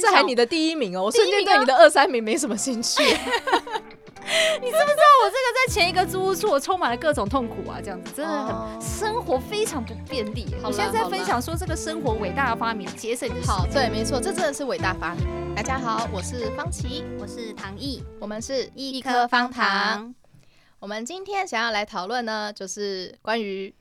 这还你的第一名哦，我瞬间对你的二三名没什么兴趣。你知不知道我这个在前一个租屋处，我充满了各种痛苦啊，这样子真的很生活非常不便利。我现在在分享说这个生活伟大的发明，节省。好，对，没错，这真的是伟大发明。大家好，我是方琦，我是唐毅，我们是一颗方糖。我们今天想要来讨论呢，就是关于。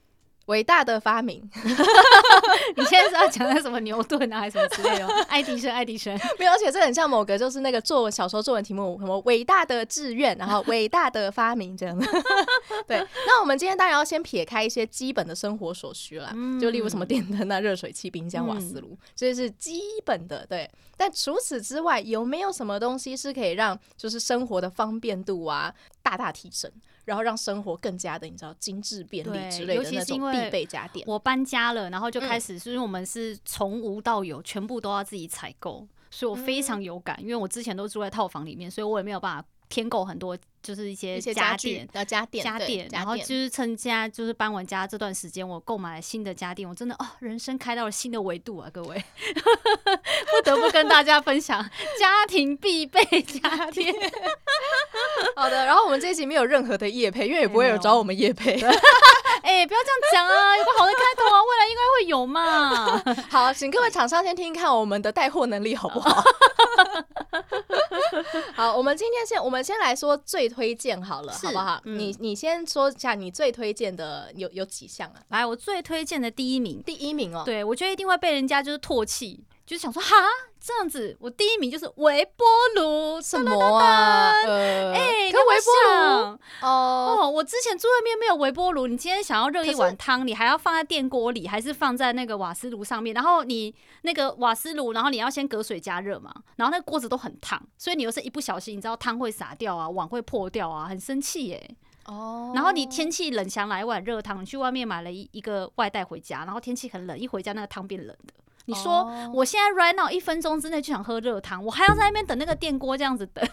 伟大的发明，你现在是要讲的什么牛顿啊，还是什么之类的？爱迪生，爱迪生，没有，而且这很像某个就是那个作文小时候作文题目，什么伟大的志愿，然后伟大的发明这样的。对，那我们今天当然要先撇开一些基本的生活所需啦，嗯、就例如什么电灯啊、热水器、冰箱、瓦斯炉，这些是基本的。对，但除此之外，有没有什么东西是可以让就是生活的方便度啊大大提升？然后让生活更加的，你知道，精致便利之类的那种必备家电。我搬家了，然后就开始，是因为我们是从无到有，全部都要自己采购，所以我非常有感。因为我之前都住在套房里面，所以我也没有办法。添购很多，就是一些家电，要家电，家电，然后就是趁家就是搬完家这段时间，我购买了新的家电，我真的哦，人生开到了新的维度啊，各位，不得不跟大家分享 家庭必备家电。好的，然后我们这一集没有任何的业配，因为也不会有人找我们业配。哎、欸，不要这样讲啊，有个好的开头啊，未来应该会有嘛。好，请各位厂商先听一看我们的带货能力好不好？好，我们今天先，我们先来说最推荐好了，好不好？嗯、你你先说一下你最推荐的有有几项啊？来，我最推荐的第一名，第一名哦，对，我觉得一定会被人家就是唾弃。就是想说哈，这样子，我第一名就是微波炉，什么啊？哎、欸，跟微波炉哦哦，我之前住外面没有微波炉，你今天想要热一碗汤，你还要放在电锅里，还是放在那个瓦斯炉上面？然后你那个瓦斯炉，然后你要先隔水加热嘛，然后那个锅子都很烫，所以你又是一不小心，你知道汤会洒掉啊，碗会破掉啊，很生气耶。哦，然后你天气冷，想来一碗热汤，你去外面买了一一个外带回家，然后天气很冷，一回家那个汤变冷的。你说我现在 right now 一分钟之内就想喝热汤，我还要在那边等那个电锅这样子等，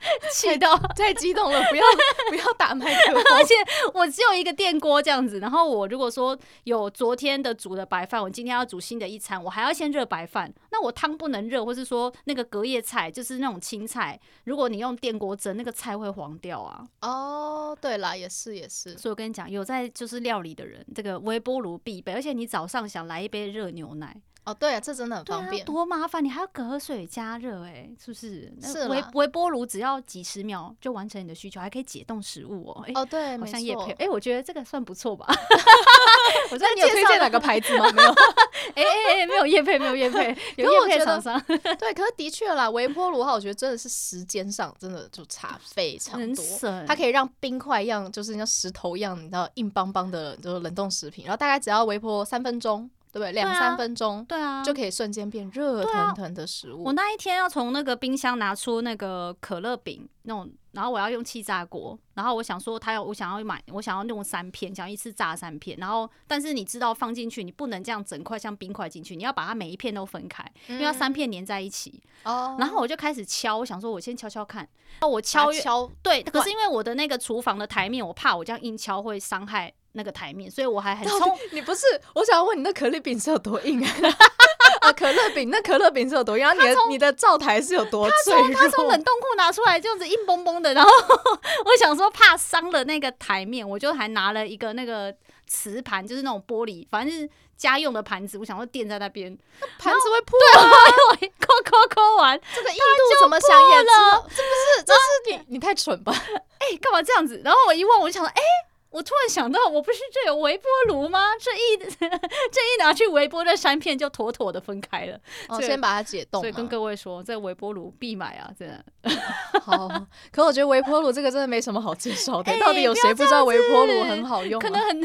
气到太激动了，不要 不要打麦克风，而且我只有一个电锅这样子，然后我如果说有昨天的煮的白饭，我今天要煮新的一餐，我还要先热白饭，那我汤不能热，或是说那个隔夜菜就是那种青菜，如果你用电锅蒸，那个菜会黄掉啊。哦，对啦，也是也是，所以我跟你讲，有在就是料理的人，这个微波炉必备，而且你早上想来一杯热牛奶。哦，对啊，这真的很方便，啊、多麻烦！你还要隔水加热，哎，是不是？是啦微微波炉只要几十秒就完成你的需求，还可以解冻食物哦。哦，对，好像业配，哎，我觉得这个算不错吧。我知道你有推荐哪个牌子吗？没有。哎哎哎，没有叶配，没有叶配，有叶配厂商。对，可是的确啦，微波炉的话，我觉得真的是时间上真的就差非常多。它可以让冰块一样，就是像石头一样，你知道硬邦邦的，就是冷冻食品，然后大概只要微波三分钟。对不对？两三分钟，对啊，就可以瞬间变热腾腾的食物。我那一天要从那个冰箱拿出那个可乐饼那种，然后我要用气炸锅，然后我想说他要我想要买，我想要弄三片，想要一次炸三片。然后但是你知道放进去，你不能这样整块像冰块进去，你要把它每一片都分开，因为要三片粘在一起。哦。然后我就开始敲，我想说我先敲敲看。哦，我敲敲对，可是因为我的那个厨房的台面，我怕我这样硬敲会伤害。那个台面，所以我还很冲。你不是，我想要问你，那可乐饼是有多硬啊？啊，可乐饼，那可乐饼是有多硬？然后你的你的灶台是有多脆弱？他从冷冻库拿出来，这样子硬邦邦的。然后 我想说，怕伤了那个台面，我就还拿了一个那个瓷盘，就是那种玻璃，反正是家用的盘子。我想说垫在那边，盘子会破吗？对，抠抠抠完，这个硬度怎么想也知道？这不是，这是你你太蠢吧？哎，干嘛这样子？然后我一问，我就想说，哎。我突然想到，我不是这有微波炉吗？这一 这一拿去微波，这三片就妥妥的分开了。哦，先把它解冻。所以跟各位说，这微波炉必买啊！真的。好，可我觉得微波炉这个真的没什么好介绍的。到底有谁不知道微波炉很好用？可能很。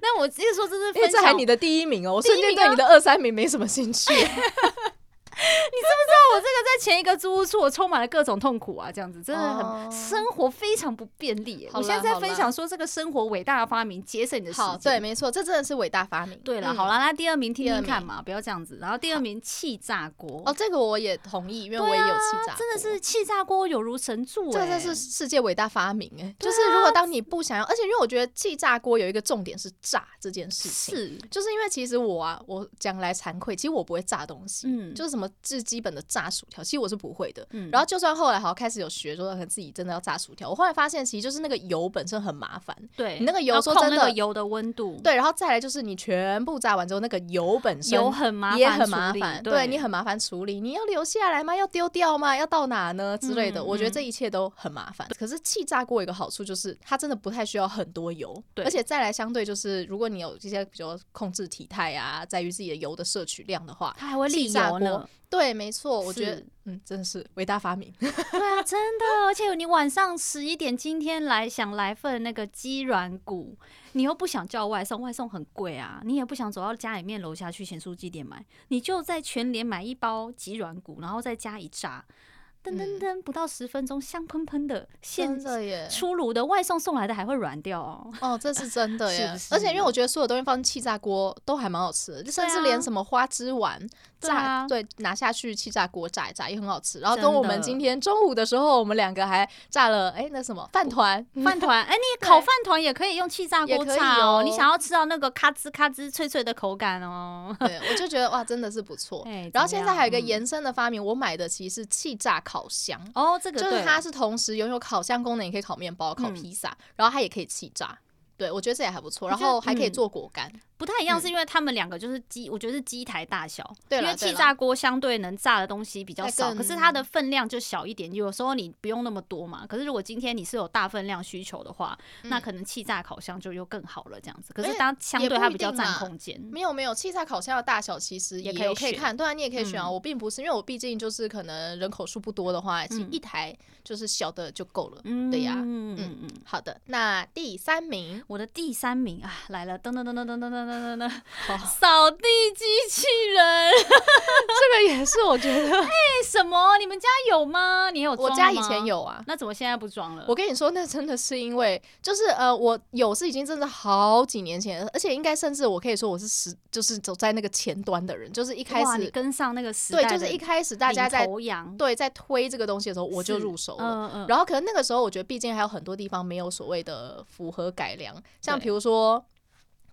那我直接说，这是。这还你的第一名哦，我瞬间对你的二三名没什么兴趣。你知不知道我这个在前一个租屋处，我充满了各种痛苦啊，这样子真的很生活非常不便利。我现在在分享说这个生活伟大的发明，节省你的时间。对，没错，这真的是伟大发明。对了，好了，那第二名听听看嘛，不要这样子。然后第二名气炸锅，哦，这个我也同意，因为我也有气炸锅，真的是气炸锅有如神助，这真是世界伟大发明哎。就是如果当你不想要，而且因为我觉得气炸锅有一个重点是炸这件事情，是，就是因为其实我啊，我讲来惭愧，其实我不会炸东西，嗯，就是什么最基本的炸薯条，其实我是不会的，嗯，然后就算后来好像开始有学说可能自己真的要炸薯条，我后来发现其实就是那个油本身很麻烦，对，你那个油说真的油的温度，对，然后再来就是你全部炸完之后，那个油本身油很麻烦，也很麻烦，对你很麻烦处理，你要留下来吗？要丢掉吗？要到哪呢？之类的，我觉得这一切都很麻烦。可是气炸锅有一个好处就是它真的不太需要很多油，对，而且再来相对就是如果你有这些比如控制体态啊，在于自己的油的摄取量的话，它还会利油呢。对，没错，我觉得嗯，真的是伟大发明。对啊，真的，而且你晚上十一点今天来想来份那个鸡软骨，你又不想叫外送，外送很贵啊，你也不想走到家里面楼下去咸酥鸡店买，你就在全联买一包鸡软骨，然后再加一炸。噔噔噔，不到十分钟，香喷喷的，现在出炉的外送送来的还会软掉哦。哦，这是真的 耶！而且因为我觉得所有东西放进气炸锅都还蛮好吃的，就甚至连什么花枝丸炸，对，拿下去气炸锅炸一炸也很好吃。然后跟我们今天中午的时候，我们两个还炸了哎那什么 饭团，饭团哎，你 烤饭团也可以用气炸锅炸哦。你想要吃到那个咔吱咔吱脆脆的口感哦。对，我就觉得哇，真的是不错。然后现在还有一个延伸的发明，我买的其实是气炸烤。烤箱哦，这个就是它是同时拥有烤箱功能，也可以烤面包、烤披萨，嗯、然后它也可以气炸。对，我觉得这也还不错，然后还可以做果干。不太一样，是因为他们两个就是机，我觉得是机台大小。对，因为气炸锅相对能炸的东西比较少，可是它的分量就小一点。有时候你不用那么多嘛。可是如果今天你是有大分量需求的话，那可能气炸烤箱就又更好了，这样子。可是当相对它比较占空间。没有没有，气炸烤箱的大小其实也可以可以看。对啊，你也可以选啊。我并不是，因为我毕竟就是可能人口数不多的话，其实一台就是小的就够了。嗯对呀，嗯嗯嗯。好的，那第三名，我的第三名啊来了，噔噔噔噔噔噔噔噔噔。扫地机器人，这个也是我觉得。哎，什么？你们家有吗？你有装吗？我家以前有啊，那怎么现在不装了？我跟你说，那真的是因为，就是呃，我有是已经真的好几年前，而且应该甚至我可以说我是时，就是走在那个前端的人，就是一开始你跟上那个时代，对，就是一开始大家在对在推这个东西的时候，我就入手了。嗯嗯。然后可能那个时候，我觉得毕竟还有很多地方没有所谓的符合改良，像比如说。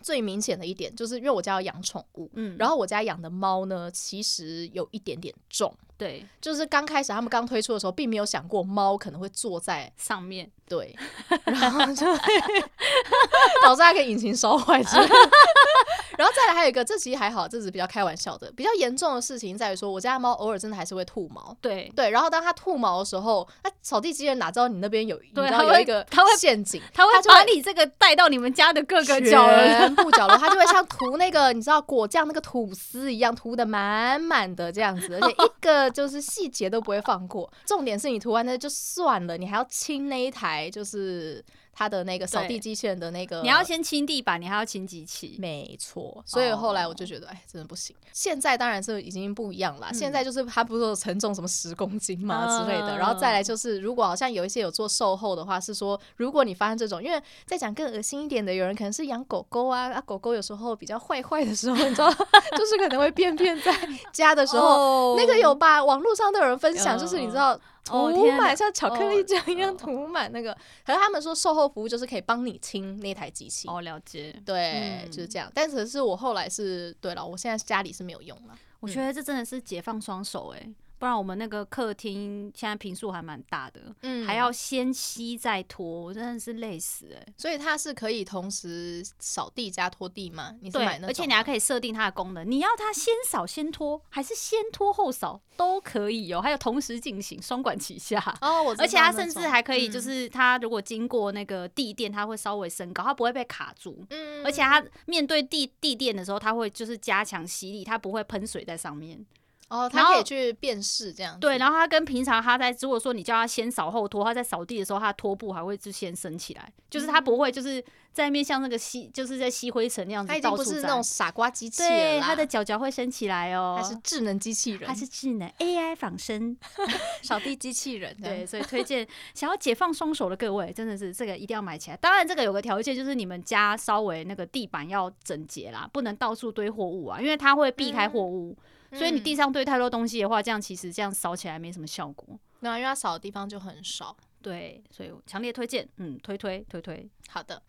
最明显的一点就是，因为我家要养宠物，嗯，然后我家养的猫呢，其实有一点点重，对，就是刚开始他们刚推出的时候，并没有想过猫可能会坐在上面，对，然后就 导致它可以引擎烧坏之类的。然后再来还有一个，这其实还好，这只是比较开玩笑的。比较严重的事情在于说，我家的猫偶尔真的还是会吐毛。对对，然后当它吐毛的时候，那扫地机器人哪知道你那边有，对，它有一个它会陷阱，它会把你这个带到你们家的各个角落，全部角落，它就会像涂那个你知道果酱那个吐司一样涂的满满的这样子，而且一个就是细节都不会放过。重点是你涂完那就算了，你还要清那一台就是。它的那个扫地机器人的那个，你要先清地板，你还要清机器，没错。所以后来我就觉得，哎，真的不行。现在当然是已经不一样了，现在就是它不是说承重什么十公斤嘛之类的。然后再来就是，如果好像有一些有做售后的话，是说如果你发生这种，因为再讲更恶心一点的，有人可能是养狗狗啊，啊狗狗有时候比较坏坏的时候，你知道，就是可能会便便在家的时候，那个有吧？网络上都有人分享，就是你知道。涂满像巧克力酱一样涂满那个，哦、可是他们说售后服务就是可以帮你清那台机器。哦，了解。对，嗯、就是这样。但是是我后来是对了，我现在家里是没有用了。我觉得这真的是解放双手哎、欸。不然我们那个客厅现在坪数还蛮大的，嗯，还要先吸再拖，我真的是累死哎、欸。所以它是可以同时扫地加拖地吗？你是买那种？而且你还可以设定它的功能，你要它先扫先拖，还是先拖后扫都可以哦。还有同时进行，双管齐下哦。我而且它甚至还可以，就是它如果经过那个地垫，它会稍微升高，它不会被卡住。嗯，而且它面对地地垫的时候，它会就是加强吸力，它不会喷水在上面。哦，他可以去辨识这样。对，然后他跟平常他在如果说你叫他先扫后拖，他在扫地的时候，他的拖布还会就先升起来，就是他不会就是。在面像那个吸，就是在吸灰尘那样子，它已经不是那种傻瓜机。对，它的脚脚会升起来哦。它是智能机器人，它是智能 AI 仿生 扫地机器人。对，所以推荐想要解放双手的各位，真的是这个一定要买起来。当然，这个有个条件，就是你们家稍微那个地板要整洁啦，不能到处堆货物啊，因为它会避开货物。嗯、所以你地上堆太多东西的话，这样其实这样扫起来没什么效果。那因为它扫的地方就很少。对，所以我强烈推荐，嗯，推推推推。好的。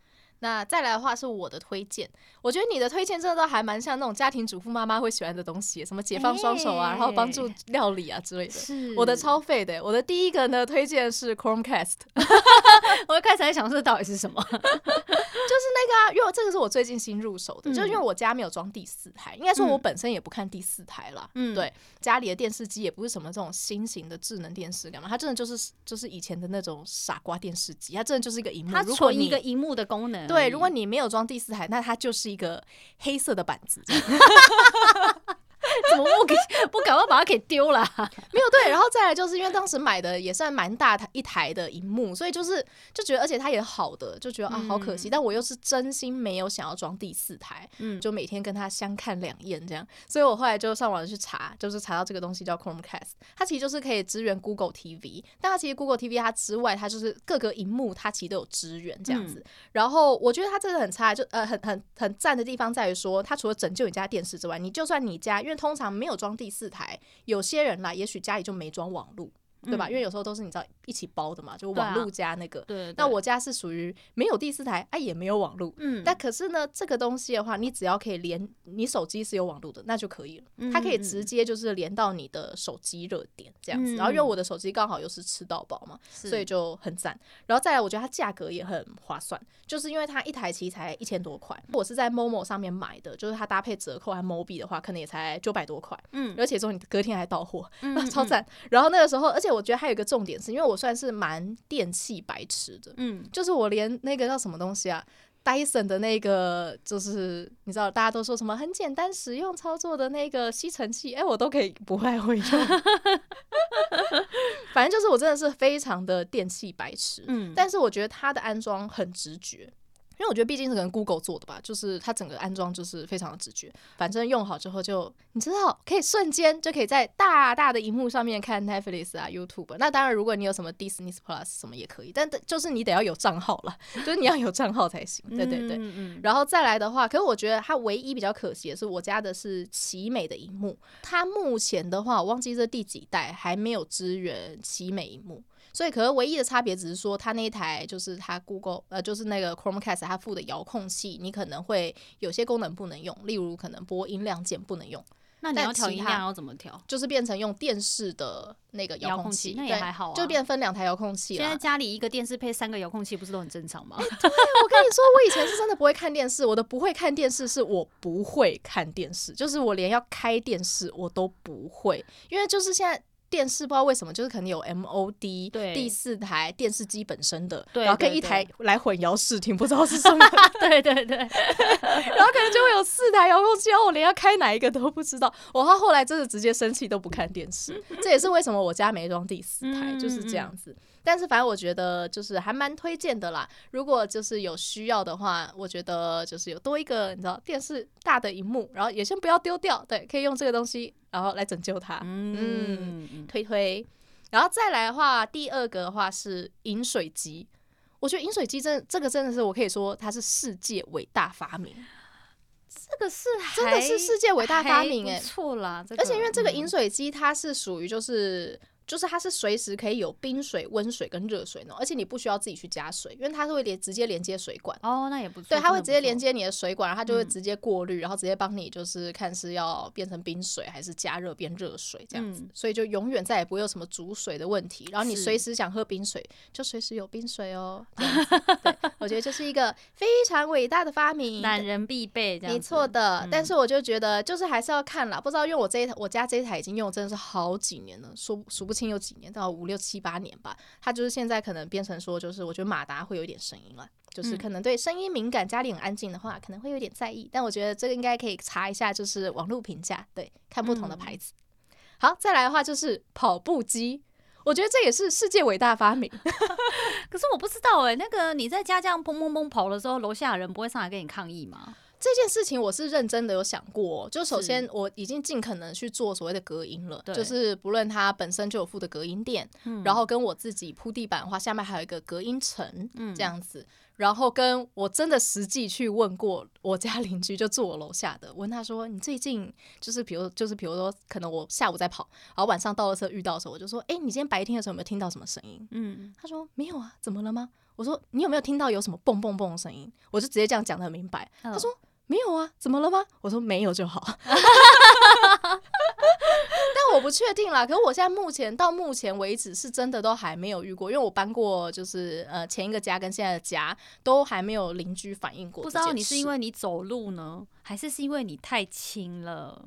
那再来的话是我的推荐，我觉得你的推荐真的都还蛮像那种家庭主妇妈妈会喜欢的东西，什么解放双手啊，欸、然后帮助料理啊之类的。是，我的超废的，我的第一个呢推荐是 Chromecast。我一开始在想这到底是什么，就是那个啊，因为这个是我最近新入手的，嗯、就是因为我家没有装第四台，应该说我本身也不看第四台啦。嗯，对，家里的电视机也不是什么这种新型的智能电视干嘛，它真的就是就是以前的那种傻瓜电视机，它真的就是一个荧幕，它纯一个荧幕的功能。对，如果你没有装第四台，那它就是一个黑色的板子。怎么不给不赶快把它给丢了？没有对，然后再来就是因为当时买的也算蛮大台一台的荧幕，所以就是就觉得，而且它也好的，就觉得啊好可惜。嗯、但我又是真心没有想要装第四台，嗯，就每天跟它相看两厌这样。所以我后来就上网去查，就是查到这个东西叫 Chromecast，它其实就是可以支援 Google TV，但它其实 Google TV 它之外，它就是各个荧幕它其实都有支援这样子。嗯、然后我觉得它真的很差，就呃很很很赞的地方在于说，它除了拯救你家电视之外，你就算你家因为通常没有装第四台，有些人啦，也许家里就没装网路。对吧？因为有时候都是你知道一起包的嘛，就网路加那个。对。那我家是属于没有第四台，哎，也没有网路。嗯。但可是呢，这个东西的话，你只要可以连你手机是有网路的，那就可以了。它可以直接就是连到你的手机热点这样子。然后因为我的手机刚好又是吃到饱嘛，所以就很赞。然后再来，我觉得它价格也很划算，就是因为它一台其实才一千多块。我是在 Momo 上面买的，就是它搭配折扣还 Mobi 的话，可能也才九百多块。嗯。而且说你隔天还到货，超赞。然后那个时候，而且我觉得还有一个重点。是因为我算是蛮电器白痴的，嗯，就是我连那个叫什么东西啊，Dyson 的那个，就是你知道大家都说什么很简单实用操作的那个吸尘器，哎、欸，我都可以不太会用。反正就是我真的是非常的电器白痴，嗯，但是我觉得它的安装很直觉。因为我觉得毕竟是跟 Google 做的吧，就是它整个安装就是非常的直觉，反正用好之后就你知道可以瞬间就可以在大大的荧幕上面看 Netflix 啊 YouTube。那当然，如果你有什么 Disney Plus 什么也可以，但就是你得要有账号了，就是你要有账号才行。对对对，嗯然后再来的话，可是我觉得它唯一比较可惜的是，我家的是奇美的荧幕，它目前的话我忘记这第几代还没有支援奇美荧幕。所以，可是唯一的差别只是说，它那一台就是它 Google 呃，就是那个 Chromecast 它附的遥控器，你可能会有些功能不能用，例如可能播音量键不能用。那你要调音量要怎么调？就是变成用电视的那个遥控器，那也还好啊，就变分两台遥控器。现在家里一个电视配三个遥控器，不是都很正常吗？欸，对，我跟你说，我以前是真的不会看电视，我的不会看电视是我不会看电视，就是我连要开电视我都不会，因为就是现在。电视不知道为什么，就是可能有 MOD 第四台电视机本身的，然后可以一台来混淆视听，不知道是什么。对 对对，然后可能就会有四台遥控器，我连要开哪一个都不知道。我他后来真的直接生气都不看电视，这也是为什么我家没装第四台，嗯、就是这样子。但是反正我觉得就是还蛮推荐的啦。如果就是有需要的话，我觉得就是有多一个你知道电视大的荧幕，然后也先不要丢掉，对，可以用这个东西然后来拯救它。嗯，嗯，推推。然后再来的话，第二个的话是饮水机。我觉得饮水机真这个真的是我可以说它是世界伟大发明。这个是真的是世界伟大发明哎，错啦，而且因为这个饮水机它是属于就是。就是它是随时可以有冰水、温水跟热水呢，而且你不需要自己去加水，因为它是会连直接连接水管。哦，那也不错。对，它会直接连接你的水管，然后它就会直接过滤，嗯、然后直接帮你就是看是要变成冰水还是加热变热水这样子，嗯、所以就永远再也不会有什么煮水的问题。然后你随时想喝冰水，就随时有冰水哦。对，我觉得这是一个非常伟大的发明，男人必备这样。没错的，嗯、但是我就觉得就是还是要看啦，不知道因为我这一台我家这一台已经用了真的是好几年了，数数不。清有几年到五六七八年吧，他就是现在可能变成说，就是我觉得马达会有点声音了，就是可能对声音敏感，家里很安静的话，可能会有点在意。但我觉得这个应该可以查一下，就是网络评价，对，看不同的牌子。好，再来的话就是跑步机，我觉得这也是世界伟大发明。可是我不知道哎、欸，那个你在家这样砰砰砰跑的时候，楼下的人不会上来跟你抗议吗？这件事情我是认真的有想过，就首先我已经尽可能去做所谓的隔音了，就是不论它本身就有附的隔音垫，然后跟我自己铺地板的话，下面还有一个隔音层，这样子，然后跟我真的实际去问过我家邻居，就住我楼下的，问他说，你最近就是比如就是比如说可能我下午在跑，然后晚上到了车遇到的时候，我就说，哎，你今天白天的时候有没有听到什么声音？嗯，他说没有啊，怎么了吗？我说你有没有听到有什么蹦蹦蹦的声音？我就直接这样讲的很明白，他说。没有啊，怎么了吗？我说没有就好，但我不确定啦。可是我现在目前到目前为止是真的都还没有遇过，因为我搬过，就是呃前一个家跟现在的家都还没有邻居反映过。不知道你是因为你走路呢，还是是因为你太轻了？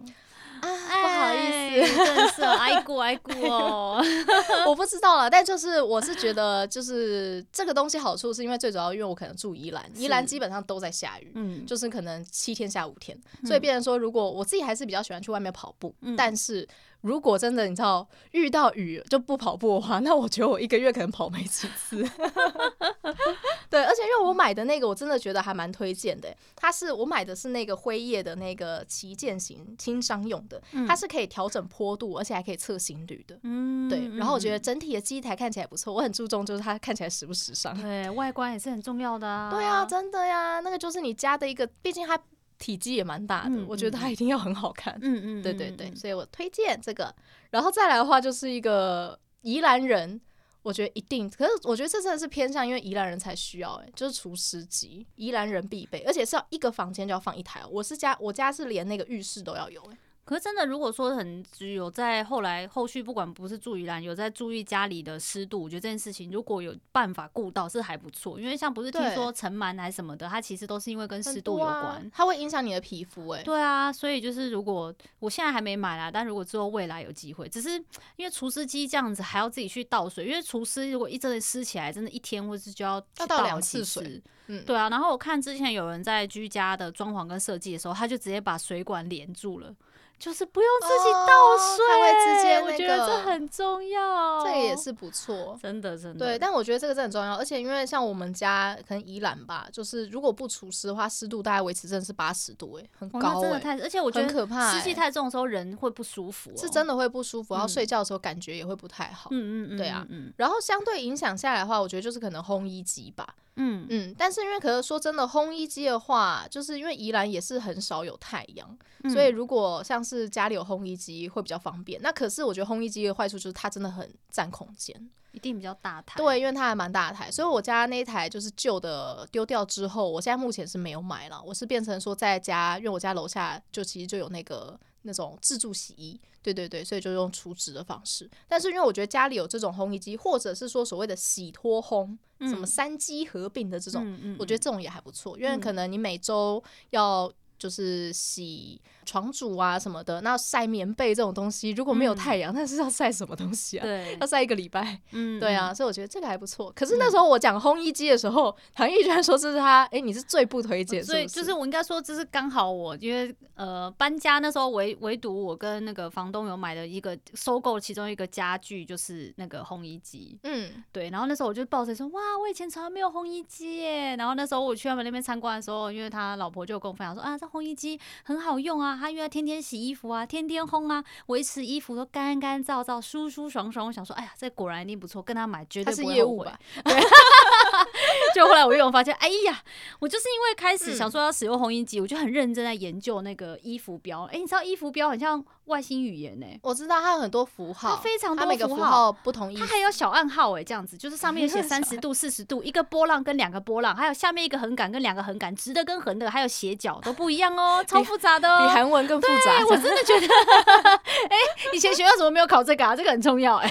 啊，不好意思，真的是挨过挨过哦，我不知道了。但就是我是觉得，就是这个东西好处是因为最主要，因为我可能住宜兰，宜兰基本上都在下雨，嗯，就是可能七天下五天，所以变成说，如果我自己还是比较喜欢去外面跑步，但是。如果真的你知道遇到雨就不跑步的话，那我觉得我一个月可能跑没几次。对，而且因为我买的那个，我真的觉得还蛮推荐的。它是我买的是那个辉夜的那个旗舰型轻商用的，它是可以调整坡度，而且还可以测心率的。嗯，对。然后我觉得整体的机台看起来不错，我很注重就是它看起来时不时尚。对，外观也是很重要的啊。对啊，真的呀，那个就是你家的一个，毕竟它。体积也蛮大的，嗯、我觉得它一定要很好看。嗯嗯，对对对，所以我推荐这个。然后再来的话，就是一个宜兰人，我觉得一定。可是我觉得这真的是偏向，因为宜兰人才需要，哎，就是除湿机，宜兰人必备，而且是要一个房间就要放一台。我是家，我家是连那个浴室都要有，哎。可是真的，如果说很有在后来后续，不管不是住宜兰，有在注意家里的湿度，我觉得这件事情如果有办法顾到是还不错。因为像不是听说尘螨还是什么的，它其实都是因为跟湿度有关，啊、它会影响你的皮肤。哎，对啊，所以就是如果我现在还没买啦，但如果之后未来有机会，只是因为除湿机这样子还要自己去倒水，因为除湿如果一阵子湿起来，真的一天或是就要要倒两次水。嗯，对啊。然后我看之前有人在居家的装潢跟设计的时候，他就直接把水管连住了。就是不用自己倒水，它会直接那个，我觉得这很重要，这个也是不错，真的真的。对，但我觉得这个真的很重要，而且因为像我们家可能宜兰吧，就是如果不除湿的话，湿度大概维持真的是八十度，哎，很高，真的太，而且我觉得很可怕，湿气太重的时候人会不舒服，是真的会不舒服，然后睡觉的时候感觉也会不太好，嗯嗯嗯，对啊，嗯然后相对影响下来的话，我觉得就是可能烘衣机吧。嗯嗯，但是因为可是说真的，烘衣机的话，就是因为宜兰也是很少有太阳，嗯、所以如果像是家里有烘衣机会比较方便。那可是我觉得烘衣机的坏处就是它真的很占空间，一定比较大台。对，因为它还蛮大台，所以我家那一台就是旧的丢掉之后，我现在目前是没有买了，我是变成说在家，因为我家楼下就其实就有那个。那种自助洗衣，对对对，所以就用储值的方式。但是因为我觉得家里有这种烘衣机，或者是说所谓的洗脱烘，嗯、什么三机合并的这种，嗯嗯、我觉得这种也还不错，因为可能你每周要。就是洗床组啊什么的，那晒棉被这种东西，如果没有太阳，那、嗯、是要晒什么东西啊？对，要晒一个礼拜。嗯，对啊，所以我觉得这个还不错。可是那时候我讲烘衣机的时候，唐毅居然说这是他，哎、欸，你是最不推荐，所以就是我应该说这是刚好我因为呃搬家那时候唯唯独我跟那个房东有买的一个收购其中一个家具就是那个烘衣机。嗯，对，然后那时候我就抱着说哇，我以前从来没有烘衣机耶。然后那时候我去他们那边参观的时候，因为他老婆就跟我分享说啊。烘衣机很好用啊，他因为天天洗衣服啊，天天烘啊，维持衣服都干干燥燥、舒舒爽爽。我想说，哎呀，这果然一定不错，跟他买绝对不会后悔。就后来我又发现，哎呀，我就是因为开始想说要使用烘衣机，我就很认真在研究那个衣服标。哎，你知道衣服标很像外星语言呢？我知道它有很多符号，它非常多符号不同意思，它还有小暗号哎，这样子就是上面写 三十度、四十度，一个波浪跟两个波浪，还有下面一个横杆跟两个横杆，直的跟横的，还有斜角都不一样哦，超复杂的哦，比韩文更复杂。我真的觉得，哎，以前学校怎么没有考这个啊？这个很重要哎。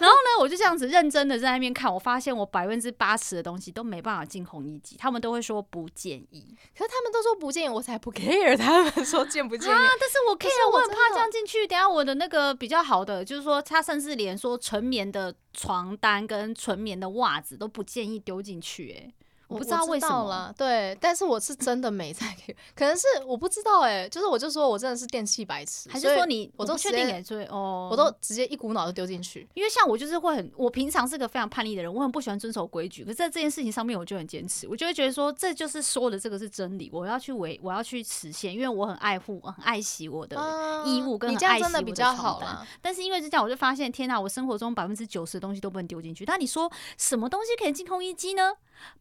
然后呢，我就这样子认真的在那边看，我发现我百分之八十的东西都没办法进红衣机，他们都会说不建议。可是他们都说不建议，我才不 care。他们说建不建议啊？但是我 care，我很怕放进去，等下我的那个比较好的，就是说它甚至连说纯棉的床单跟纯棉的袜子都不建议丢进去。哎，我不知道为什么了，对，但是我是真的没在给，可能是我不知道哎、欸，就是我就说我真的是电器白痴，还是说你我都确定给追哦，我都直接一股脑就丢进去，因为像我就是会很，我平常是个非常叛逆的人，我很不喜欢遵守规矩，可是在这件事情上面我就很坚持，我就会觉得说这就是说的这个是真理，我要去维，我要去实现，因为我很爱护，我很爱惜我的衣物，跟很爱惜我的床单，你这样真的比较好啦。但是因为是这样，我就发现天哪，我生活中百分之九十的东西都不能丢进去，但你说什么东西可以进烘衣机呢？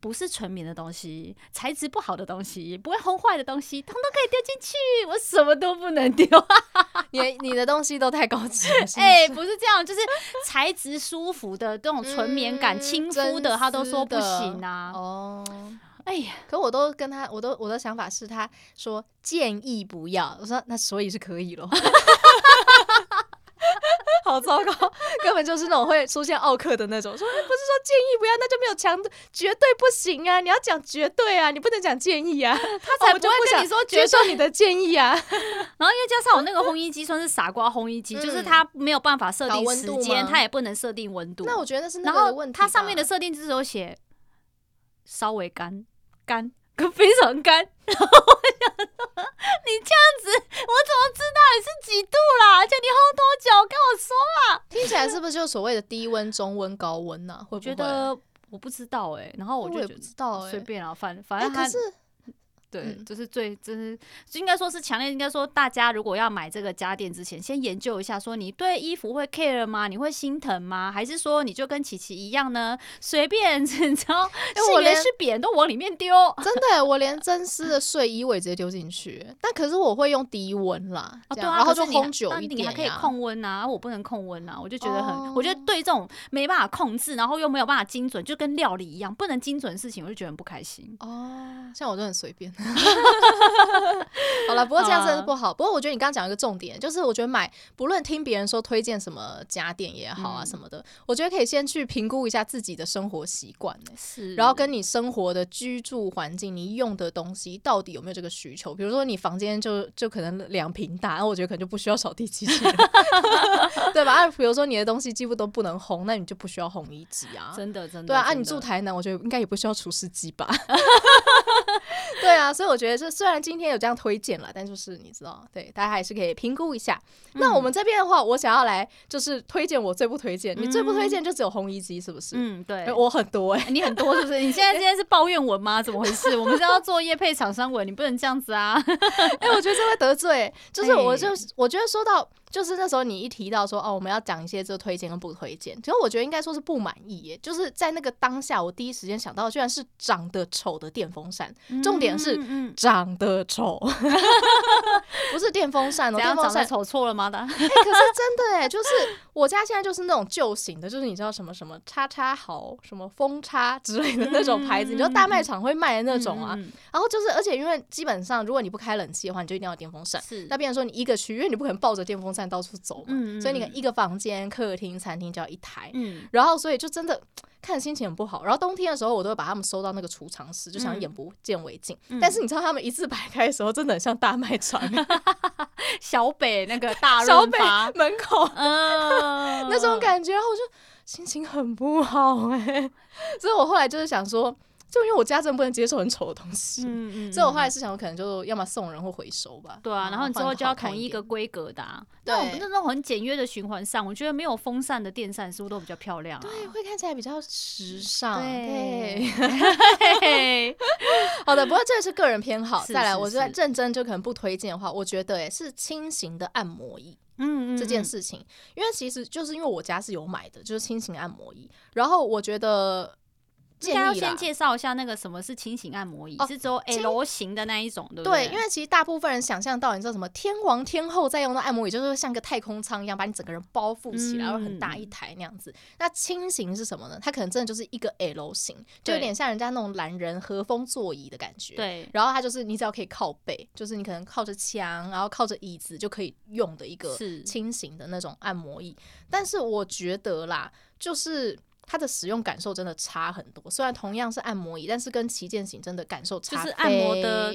不是纯棉的东西，材质不好的东西，不会烘坏的东西，通通可以丢进去。我什么都不能丢，你你的东西都太高级了。哎、欸，不是这样，就是材质舒服的这种纯棉感、亲肤的，他都说不行啊。哦，哎呀，可我都跟他，我都我的想法是，他说建议不要，我说那所以是可以咯。好糟糕，根本就是那种会出现奥克的那种。说不是说建议不要，那就没有强绝对不行啊！你要讲绝对啊，你不能讲建议啊。他才不会跟你说接受你的建议啊。然后因为加上我那个烘衣机算是傻瓜烘衣机，嗯、就是它没有办法设定时间，它也不能设定温度。那我觉得那是那个问题。它上面的设定就是有写稍微干干。非常干，然后我想说，你这样子，我怎么知道你是几度啦？而且你喝多久？跟我说啊！听起来是不是就所谓的低温、中温、高温呢？会不会？我觉得我不知道哎、欸，然后我就也不知道哎，随便啊，反反正他。欸对，嗯、就是最，就是应该说是强烈，应该说大家如果要买这个家电之前，先研究一下，说你对衣服会 care 吗？你会心疼吗？还是说你就跟琪琪一样呢？随便，你知道，我连是扁都往里面丢。真的，我连真丝的睡衣我也直接丢进去。但可是我会用低温啦，哦、对啊，然后就烘久一点，你还可以控温啊，我不能控温啊，我就觉得很，哦、我觉得对这种没办法控制，然后又没有办法精准，就跟料理一样，不能精准的事情，我就觉得很不开心。哦，像我都很随便。好了，不过这样真的是不好。不过我觉得你刚刚讲一个重点，就是我觉得买不论听别人说推荐什么家电也好啊什么的，我觉得可以先去评估一下自己的生活习惯，是，然后跟你生活的居住环境，你用的东西到底有没有这个需求？比如说你房间就就可能两平大，那我觉得可能就不需要扫地机器人，对吧？啊，比如说你的东西几乎都不能烘，那你就不需要烘衣机啊，真的真的。对啊，啊，你住台南，我觉得应该也不需要除湿机吧。对啊，所以我觉得这虽然今天有这样推荐了，但就是你知道，对大家还是可以评估一下。嗯、那我们这边的话，我想要来就是推荐我最不推荐，嗯、你最不推荐就只有红衣机，是不是？嗯，对，我很多哎、欸，你很多是不是？你现在 今天是抱怨文吗？怎么回事？我们是要做业配厂商文，你不能这样子啊！哎、欸，我觉得这会得罪，就是我就我觉得说到。就是那时候你一提到说哦，我们要讲一些这个推荐跟不推荐，其实我觉得应该说是不满意耶。就是在那个当下，我第一时间想到的居然是长得丑的电风扇，重点是长得丑，不是电风扇哦，电风扇瞅错了吗？的、欸，可是真的哎，就是我家现在就是那种旧型的，就是你知道什么什么叉叉好，什么风叉之类的那种牌子，你知道大卖场会卖的那种啊。然后就是，而且因为基本上如果你不开冷气的话，你就一定要电风扇。是，那变成说你一个区，因为你不可能抱着电风扇。到处走嘛，嗯、所以你看一个房间、客厅、餐厅就要一台，嗯、然后所以就真的看心情很不好。然后冬天的时候，我都会把他们收到那个储藏室，就想眼不见为净。嗯、但是你知道他们一字排开的时候，真的很像大卖场，小北那个大小北门口，嗯、那种感觉，然后我就心情很不好哎、欸。所以我后来就是想说。就因为我家真的不能接受很丑的东西，嗯嗯，所以我后来是想，我可能就要么送人或回收吧。对啊，然后你之后就要统一一个规格的，对，那种很简约的循环扇，我觉得没有风扇的电扇是不是都比较漂亮？对，会看起来比较时尚。对，对，好的，不过这是个人偏好。再来，我觉得认真就可能不推荐的话，我觉得诶是轻型的按摩椅，嗯嗯，这件事情，因为其实就是因为我家是有买的，就是轻型按摩椅，然后我觉得。应该要先介绍一下那个什么是轻型按摩椅，哦、是只有 L 型的那一种，对不对？对，因为其实大部分人想象到，你知道什么天王天后在用的按摩椅，就是像个太空舱一样，把你整个人包覆起来，然后、嗯、很大一台那样子。那轻型是什么呢？它可能真的就是一个 L 型，就有点像人家那种懒人和风座椅的感觉。对，然后它就是你只要可以靠背，就是你可能靠着墙，然后靠着椅子就可以用的一个轻型的那种按摩椅。是但是我觉得啦，就是。它的使用感受真的差很多。虽然同样是按摩椅，但是跟旗舰型真的感受差，就是按摩的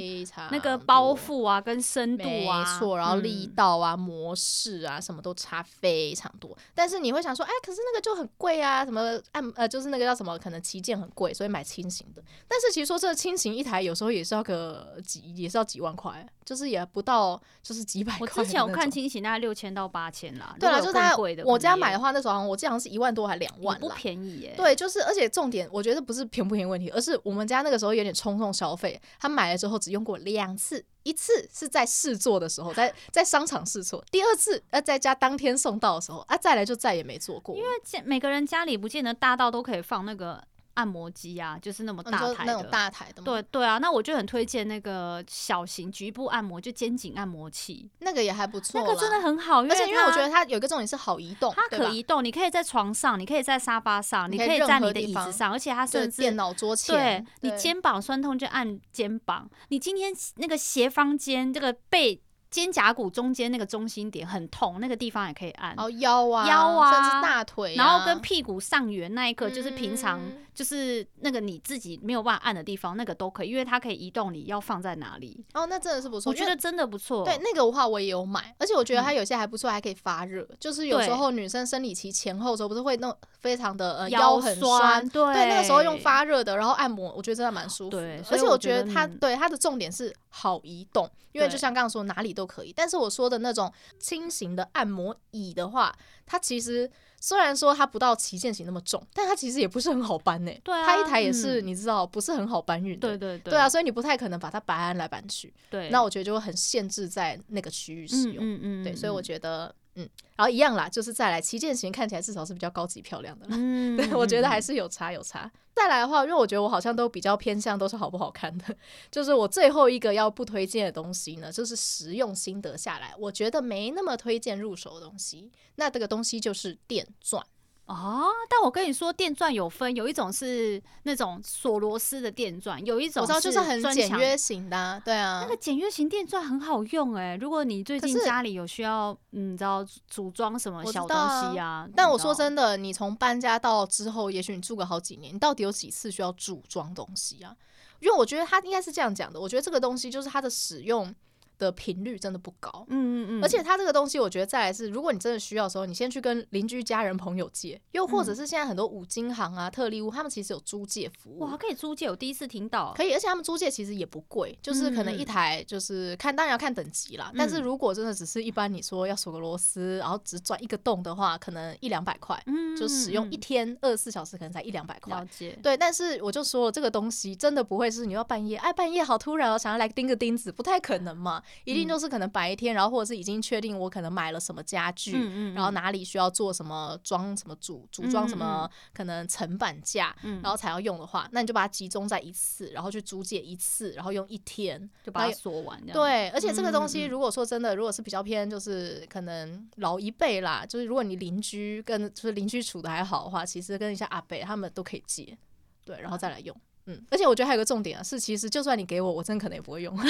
那个包覆啊，跟深度啊，没错，然后力道啊、嗯、模式啊，什么都差非常多。但是你会想说，哎，可是那个就很贵啊，什么按呃，就是那个叫什么，可能旗舰很贵，所以买轻型的。但是其实说这个轻型一台有时候也是要个几，也是要几万块，就是也不到就是几百块。我之前我看轻型大概六千到八千啦。对啊，就是它我家买的话，那时候好像我记得好像是一万多还两万，不便宜耶。对，就是而且重点，我觉得不是便不便宜问题，而是我们家那个时候有点冲动消费。他买了之后只用过两次，一次是在试做的时候，在 在商场试错；第二次呃在家当天送到的时候啊，再来就再也没做过。因为每个人家里不见得大到都可以放那个。按摩机啊，就是那么大台的，那种大台的。对对啊，那我就很推荐那个小型局部按摩，就肩颈按摩器，那个也还不错，那个真的很好，而且因为我觉得它有一个重点是好移动，它可移动，你可以在床上，你可以在沙发上，你可以在你的椅子上，而且它甚至电脑桌前，对，你肩膀酸痛就按肩膀，你今天那个斜方肩这个背。肩胛骨中间那个中心点很痛，那个地方也可以按。哦，腰啊，腰啊，甚至大腿、啊，然后跟屁股上缘那一刻，就是平常就是那个你自己没有办法按的地方，那个都可以，因为它可以移动，你要放在哪里？哦，那真的是不错，我觉得真的不错。对，那个的话我也有买，而且我觉得它有些还不错，还可以发热。嗯、就是有时候女生生理期前后的时候，不是会弄非常的呃腰很酸，对，对，那个时候用发热的，然后按摩，我觉得真的蛮舒服。对，而且我觉得它对它的重点是好移动，因为就像刚刚说哪里都可以，但是我说。的那种轻型的按摩椅的话，它其实虽然说它不到旗舰型那么重，但它其实也不是很好搬呢。对啊，它一台也是、嗯、你知道不是很好搬运的。对对对，对啊，所以你不太可能把它搬来搬去。对，那我觉得就会很限制在那个区域使用。嗯嗯，嗯，对，所以我觉得。嗯，然后一样啦，就是再来旗舰型看起来至少是比较高级漂亮的啦。嗯，对，我觉得还是有差有差。再来的话，因为我觉得我好像都比较偏向都是好不好看的，就是我最后一个要不推荐的东西呢，就是实用心得下来，我觉得没那么推荐入手的东西。那这个东西就是电钻。哦，但我跟你说，电钻有分，有一种是那种锁螺丝的电钻，有一种我知道就是很简约型的、啊，对啊，那个简约型电钻很好用哎、欸。如果你最近家里有需要，嗯，你知道组装什么小东西啊？啊但我说真的，你从搬家到之后，也许你住个好几年，你到底有几次需要组装东西啊？因为我觉得它应该是这样讲的，我觉得这个东西就是它的使用。的频率真的不高，嗯嗯嗯，而且它这个东西，我觉得再来是，如果你真的需要的时候，你先去跟邻居、家人、朋友借，又或者是现在很多五金行啊、特例屋，他们其实有租借服务。哇，可以租借，我第一次听到。可以，而且他们租借其实也不贵，就是可能一台就是看，当然要看等级啦。但是如果真的只是一般，你说要锁个螺丝，然后只转一个洞的话，可能一两百块，嗯，就使用一天二十四小时，可能才一两百块。了解。对，但是我就说了，这个东西真的不会是你要半夜，哎，半夜好突然哦，想要来钉个钉子，不太可能嘛，一定就是可能。白天，然后或者是已经确定我可能买了什么家具，然后哪里需要做什么装什么组组装什么可能层板架，嗯，然后才要用的话，那你就把它集中在一次，然后去租借一次，然后用一天就把它锁完。对，而且这个东西如果说真的，如果是比较偏就是可能老一辈啦，就是如果你邻居跟就是邻居处的还好的话，其实跟一下阿伯他们都可以借，对，然后再来用。嗯，而且我觉得还有个重点啊，是其实就算你给我，我真可能也不会用。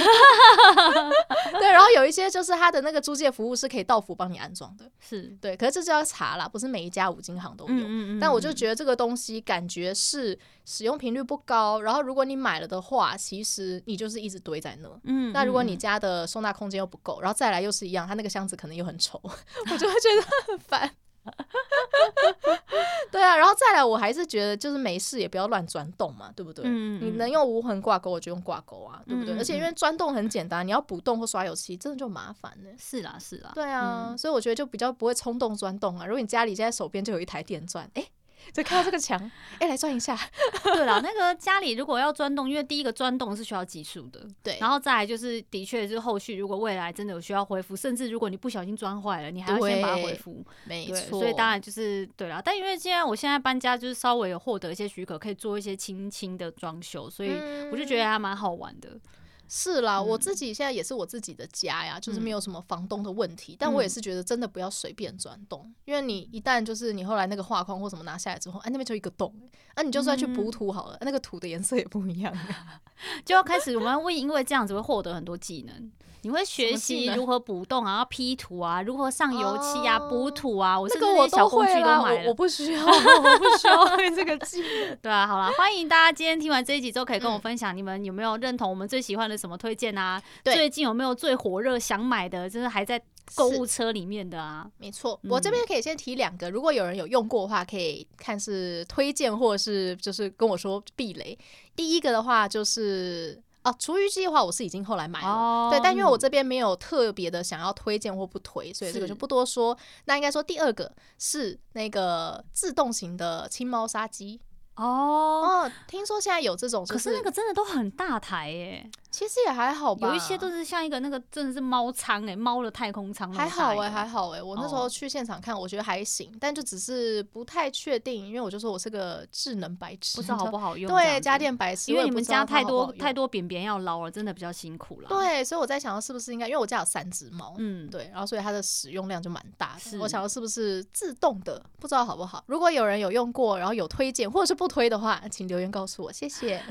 对，然后有一些就是它的那个租借服务是可以到府帮你安装的，是对，可是这就要查啦，不是每一家五金行都有。嗯嗯嗯，但我就觉得这个东西感觉是使用频率不高，然后如果你买了的话，其实你就是一直堆在那。嗯，那如果你家的收纳空间又不够，然后再来又是一样，它那个箱子可能又很丑，我就会觉得很烦。对啊，然后再来，我还是觉得就是没事也不要乱钻洞嘛，对不对？嗯，你能用无痕挂钩，我就用挂钩啊，对不对？嗯、而且因为钻洞很简单，你要补洞或刷油漆，真的就麻烦了。是啦，是啦。对啊，嗯、所以我觉得就比较不会冲动钻洞啊。如果你家里现在手边就有一台电钻，哎。就看到这个墙，哎、欸，来钻一下。对了，那个家里如果要钻洞，因为第一个钻洞是需要技术的，对。然后再来就是，的确是后续如果未来真的有需要恢复，甚至如果你不小心钻坏了，你还要先把它恢复。没错。所以当然就是对了，但因为现在我现在搬家，就是稍微有获得一些许可，可以做一些轻轻的装修，所以我就觉得还蛮好玩的。是啦，我自己现在也是我自己的家呀，就是没有什么房东的问题。但我也是觉得真的不要随便转动，因为你一旦就是你后来那个画框或什么拿下来之后，哎，那边就一个洞，啊，你就算去补土好了，那个土的颜色也不一样，就要开始我们会因为这样子会获得很多技能。你会学习如何补洞，然后 P 图啊，如何上油漆啊，补土啊。我这个我小工具都买了，我不需要，我不需要会这个技能。对啊，好了，欢迎大家今天听完这一集之后，可以跟我分享你们有没有认同我们最喜欢的什么推荐啊？最近有没有最火热想买的，就是还在购物车里面的啊？没错，我这边可以先提两个，如果有人有用过的话，可以看是推荐或者是就是跟我说避雷。第一个的话就是。哦，厨余机的话，我是已经后来买了，哦、对，但因为我这边没有特别的想要推荐或不推，所以这个就不多说。那应该说第二个是那个自动型的清猫砂机。哦，哦，听说现在有这种，可是那个真的都很大台耶。其实也还好吧，有一些都是像一个那个真的是猫舱哎，猫的太空舱。还好哎，还好哎，我那时候去现场看，我觉得还行，但就只是不太确定，因为我就说我是个智能白痴，不知道好不好用。对，家电白痴，因为你们家太多太多便便要捞了，真的比较辛苦了。对，所以我在想，是不是应该，因为我家有三只猫，嗯，对，然后所以它的使用量就蛮大的。我想要是不是自动的，不知道好不好。如果有人有用过，然后有推荐或者是不推的话，请留言告诉我，谢谢，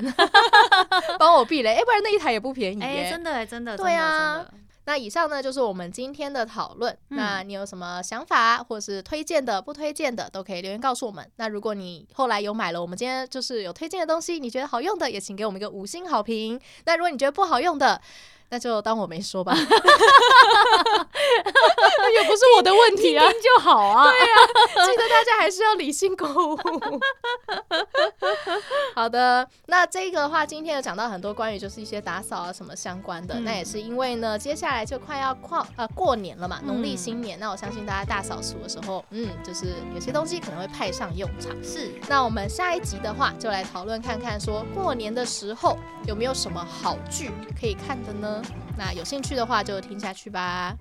帮我避雷。哎，不然那一台也不便宜耶。真的真的，对啊。那以上呢就是我们今天的讨论。嗯、那你有什么想法，或是推荐的、不推荐的，都可以留言告诉我们。那如果你后来有买了我们今天就是有推荐的东西，你觉得好用的，也请给我们一个五星好评。那如果你觉得不好用的，那就当我没说吧，也不是我的问题啊，就好啊。对啊，记得大家还是要理性购物。好的，那这个的话，今天有讲到很多关于就是一些打扫啊什么相关的，嗯、那也是因为呢，接下来就快要跨呃过年了嘛，农历新年。嗯、那我相信大家大扫除的时候，嗯，就是有些东西可能会派上用场。是，那我们下一集的话，就来讨论看看，说过年的时候有没有什么好剧可以看的那有兴趣的话就听下去吧。